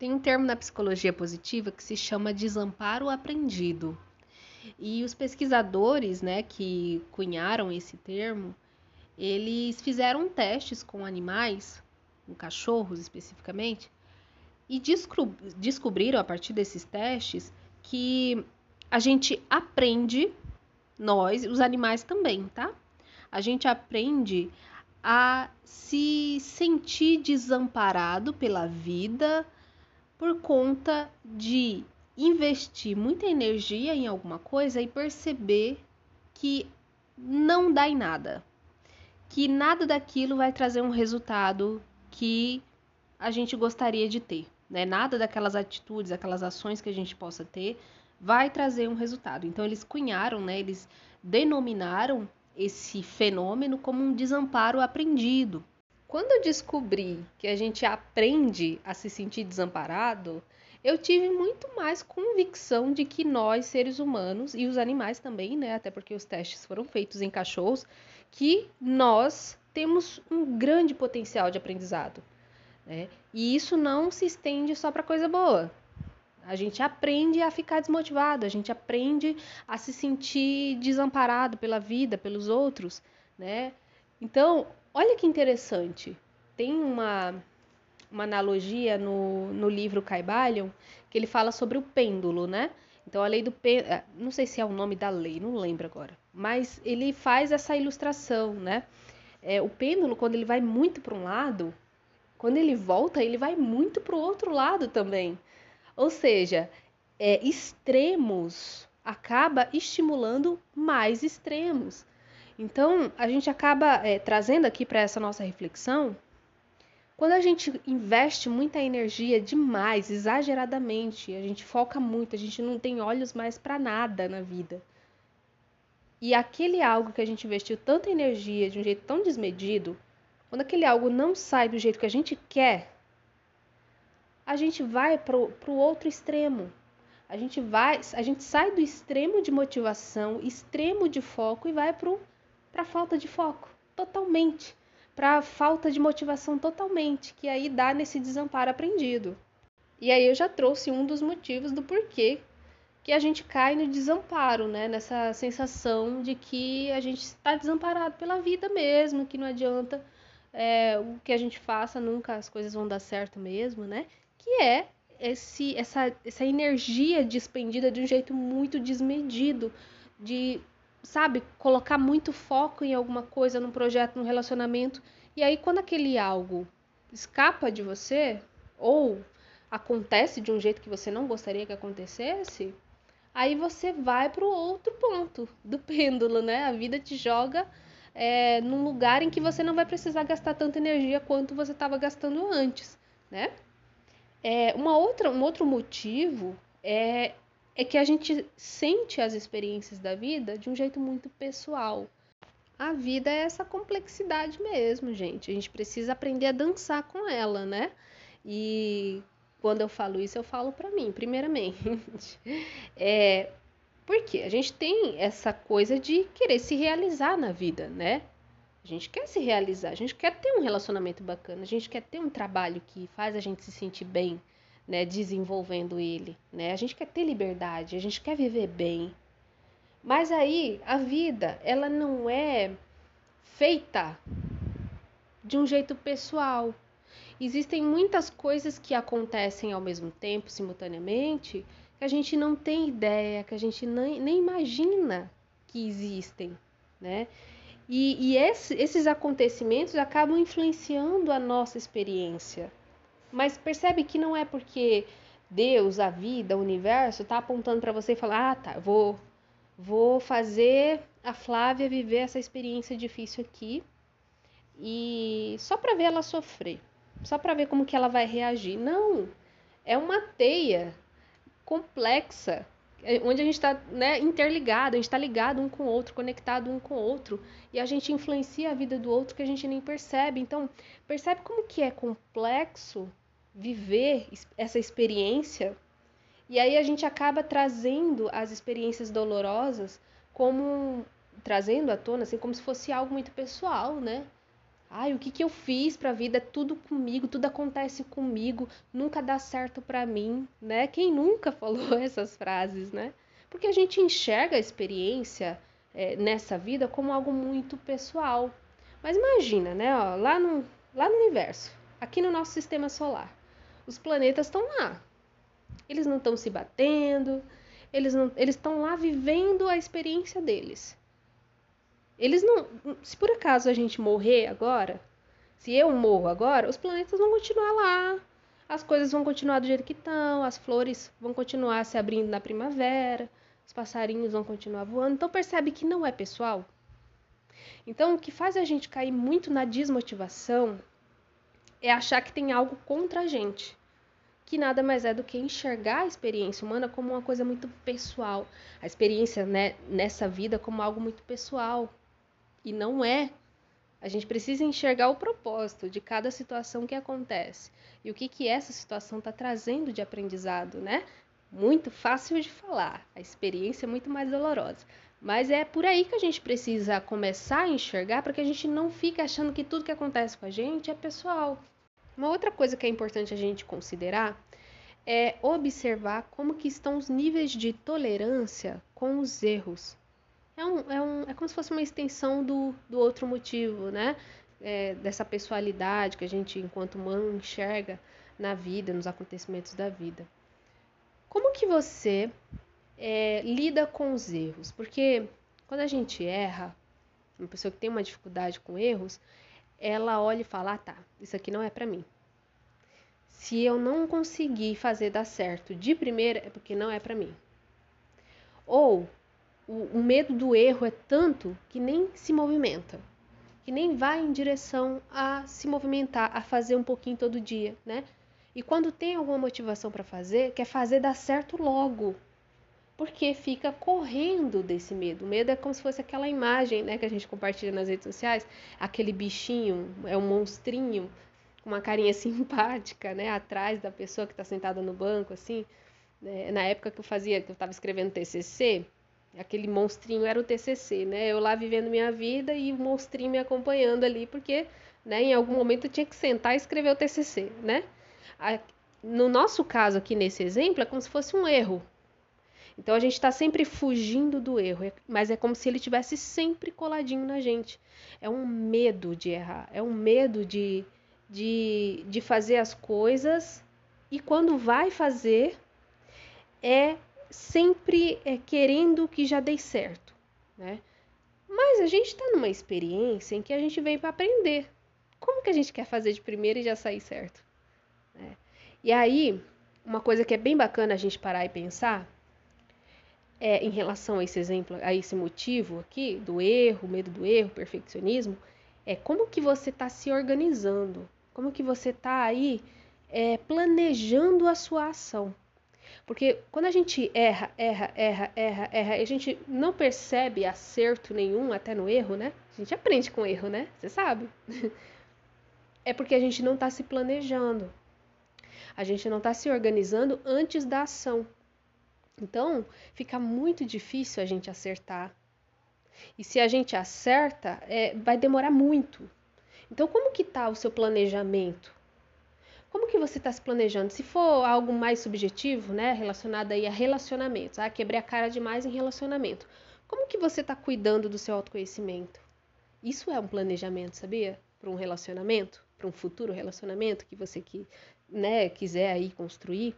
Tem um termo na psicologia positiva que se chama desamparo aprendido. E os pesquisadores, né, que cunharam esse termo, eles fizeram testes com animais, com cachorros especificamente, e descobriram a partir desses testes que a gente aprende, nós, os animais também, tá? A gente aprende a se sentir desamparado pela vida, por conta de investir muita energia em alguma coisa e perceber que não dá em nada, que nada daquilo vai trazer um resultado que a gente gostaria de ter, né? Nada daquelas atitudes, aquelas ações que a gente possa ter vai trazer um resultado. Então eles cunharam, né? Eles denominaram esse fenômeno como um desamparo aprendido. Quando eu descobri que a gente aprende a se sentir desamparado, eu tive muito mais convicção de que nós, seres humanos, e os animais também, né? Até porque os testes foram feitos em cachorros, que nós temos um grande potencial de aprendizado. Né? E isso não se estende só para coisa boa. A gente aprende a ficar desmotivado, a gente aprende a se sentir desamparado pela vida, pelos outros, né? Então, Olha que interessante. Tem uma, uma analogia no, no livro Caibalion que ele fala sobre o pêndulo, né? Então, a lei do pêndulo, é, não sei se é o nome da lei, não lembro agora, mas ele faz essa ilustração, né? É, o pêndulo, quando ele vai muito para um lado, quando ele volta, ele vai muito para o outro lado também. Ou seja, é, extremos acaba estimulando mais extremos. Então, a gente acaba é, trazendo aqui para essa nossa reflexão. Quando a gente investe muita energia demais, exageradamente, a gente foca muito, a gente não tem olhos mais para nada na vida. E aquele algo que a gente investiu tanta energia de um jeito tão desmedido, quando aquele algo não sai do jeito que a gente quer, a gente vai para o outro extremo. A gente vai, a gente sai do extremo de motivação, extremo de foco e vai para o para falta de foco, totalmente, para falta de motivação totalmente, que aí dá nesse desamparo aprendido. E aí eu já trouxe um dos motivos do porquê que a gente cai no desamparo, né? Nessa sensação de que a gente está desamparado pela vida mesmo, que não adianta é, o que a gente faça, nunca as coisas vão dar certo mesmo, né? Que é esse, essa, essa energia despendida de um jeito muito desmedido, de sabe, colocar muito foco em alguma coisa, num projeto, num relacionamento, e aí quando aquele algo escapa de você ou acontece de um jeito que você não gostaria que acontecesse, aí você vai para o outro ponto do pêndulo, né? A vida te joga é, num lugar em que você não vai precisar gastar tanta energia quanto você estava gastando antes, né? É, uma outra, um outro motivo é é que a gente sente as experiências da vida de um jeito muito pessoal. A vida é essa complexidade mesmo, gente. A gente precisa aprender a dançar com ela, né? E quando eu falo isso, eu falo para mim, primeiramente. É, porque a gente tem essa coisa de querer se realizar na vida, né? A gente quer se realizar, a gente quer ter um relacionamento bacana, a gente quer ter um trabalho que faz a gente se sentir bem, né, desenvolvendo ele, né? A gente quer ter liberdade, a gente quer viver bem. Mas aí a vida, ela não é feita de um jeito pessoal. Existem muitas coisas que acontecem ao mesmo tempo, simultaneamente, que a gente não tem ideia, que a gente nem, nem imagina que existem, né? E, e esse, esses acontecimentos acabam influenciando a nossa experiência. Mas percebe que não é porque Deus, a vida, o universo está apontando para você e falar: "Ah, tá, vou vou fazer a Flávia viver essa experiência difícil aqui e só para ver ela sofrer, só para ver como que ela vai reagir". Não. É uma teia complexa é, onde a gente está né, interligado, a gente está ligado um com o outro, conectado um com o outro, e a gente influencia a vida do outro que a gente nem percebe. Então, percebe como que é complexo viver essa experiência. E aí a gente acaba trazendo as experiências dolorosas como trazendo à tona assim como se fosse algo muito pessoal, né? Ai, o que, que eu fiz para a vida? É tudo comigo, tudo acontece comigo, nunca dá certo para mim, né? Quem nunca falou essas frases, né? Porque a gente enxerga a experiência é, nessa vida como algo muito pessoal. Mas imagina, né? Ó, lá, no, lá no universo, aqui no nosso sistema solar, os planetas estão lá. Eles não estão se batendo, eles não, eles estão lá vivendo a experiência deles. Eles não, se por acaso a gente morrer agora, se eu morro agora, os planetas vão continuar lá. As coisas vão continuar do jeito que estão, as flores vão continuar se abrindo na primavera, os passarinhos vão continuar voando. Então percebe que não é pessoal. Então o que faz a gente cair muito na desmotivação é achar que tem algo contra a gente que nada mais é do que enxergar a experiência humana como uma coisa muito pessoal, a experiência né, nessa vida como algo muito pessoal. E não é. A gente precisa enxergar o propósito de cada situação que acontece e o que, que essa situação está trazendo de aprendizado, né? Muito fácil de falar, a experiência é muito mais dolorosa. Mas é por aí que a gente precisa começar a enxergar para que a gente não fique achando que tudo que acontece com a gente é pessoal. Uma outra coisa que é importante a gente considerar é observar como que estão os níveis de tolerância com os erros. É, um, é, um, é como se fosse uma extensão do, do outro motivo, né? É, dessa pessoalidade que a gente, enquanto humano, enxerga na vida, nos acontecimentos da vida. Como que você é, lida com os erros? Porque quando a gente erra, uma pessoa que tem uma dificuldade com erros, ela olha e fala: ah, tá, isso aqui não é para mim. Se eu não conseguir fazer dar certo de primeira, é porque não é para mim. Ou o, o medo do erro é tanto que nem se movimenta, que nem vai em direção a se movimentar, a fazer um pouquinho todo dia, né? E quando tem alguma motivação para fazer, quer fazer dar certo logo, porque fica correndo desse medo. O medo é como se fosse aquela imagem né, que a gente compartilha nas redes sociais, aquele bichinho, é um monstrinho com uma carinha simpática, né, atrás da pessoa que está sentada no banco, assim. Né? Na época que eu fazia, que eu estava escrevendo TCC, aquele monstrinho era o TCC, né? Eu lá vivendo minha vida e o monstrinho me acompanhando ali, porque, né, em algum momento eu tinha que sentar e escrever o TCC, né? No nosso caso aqui nesse exemplo, é como se fosse um erro, então a gente está sempre fugindo do erro, é, mas é como se ele tivesse sempre coladinho na gente. É um medo de errar, é um medo de, de, de fazer as coisas e quando vai fazer é sempre é, querendo que já dê certo, né? Mas a gente está numa experiência em que a gente veio para aprender. Como que a gente quer fazer de primeira e já sair certo? Né? E aí, uma coisa que é bem bacana a gente parar e pensar é, em relação a esse exemplo, a esse motivo aqui, do erro, medo do erro, perfeccionismo, é como que você está se organizando, como que você está aí é, planejando a sua ação. Porque quando a gente erra, erra, erra, erra, erra, a gente não percebe acerto nenhum, até no erro, né? A gente aprende com erro, né? Você sabe. É porque a gente não está se planejando. A gente não está se organizando antes da ação. Então, fica muito difícil a gente acertar. E se a gente acerta, é, vai demorar muito. Então, como que está o seu planejamento? Como que você está se planejando? Se for algo mais subjetivo, né, relacionado aí a relacionamentos, ah, quebrei a cara demais em relacionamento. Como que você está cuidando do seu autoconhecimento? Isso é um planejamento, sabia? Para um relacionamento, para um futuro relacionamento que você que, né, quiser aí construir.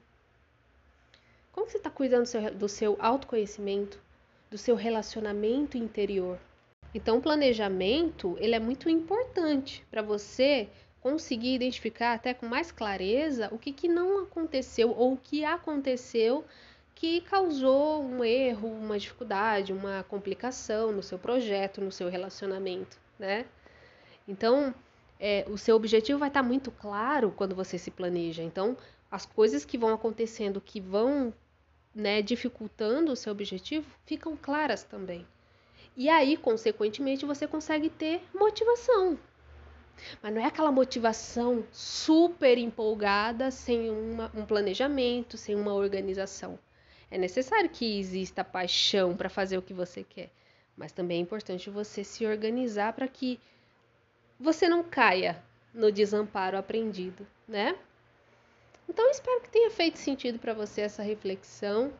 Como você está cuidando do seu, do seu autoconhecimento, do seu relacionamento interior? Então, o planejamento ele é muito importante para você conseguir identificar até com mais clareza o que, que não aconteceu ou o que aconteceu que causou um erro, uma dificuldade, uma complicação no seu projeto, no seu relacionamento, né? Então, é, o seu objetivo vai estar tá muito claro quando você se planeja. Então, as coisas que vão acontecendo que vão né, dificultando o seu objetivo ficam claras também. E aí, consequentemente, você consegue ter motivação. Mas não é aquela motivação super empolgada, sem uma, um planejamento, sem uma organização. É necessário que exista paixão para fazer o que você quer, mas também é importante você se organizar para que você não caia no desamparo aprendido, né? Então espero que tenha feito sentido para você essa reflexão.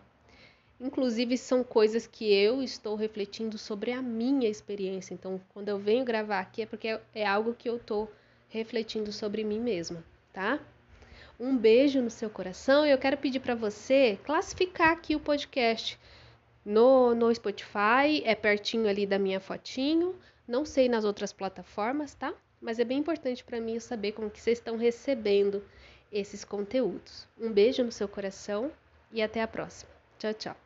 Inclusive são coisas que eu estou refletindo sobre a minha experiência. Então, quando eu venho gravar aqui é porque é algo que eu estou refletindo sobre mim mesma, tá? Um beijo no seu coração e eu quero pedir para você classificar aqui o podcast no, no Spotify, é pertinho ali da minha fotinho. Não sei nas outras plataformas, tá? Mas é bem importante para mim saber como que vocês estão recebendo esses conteúdos. Um beijo no seu coração e até a próxima. Tchau, tchau.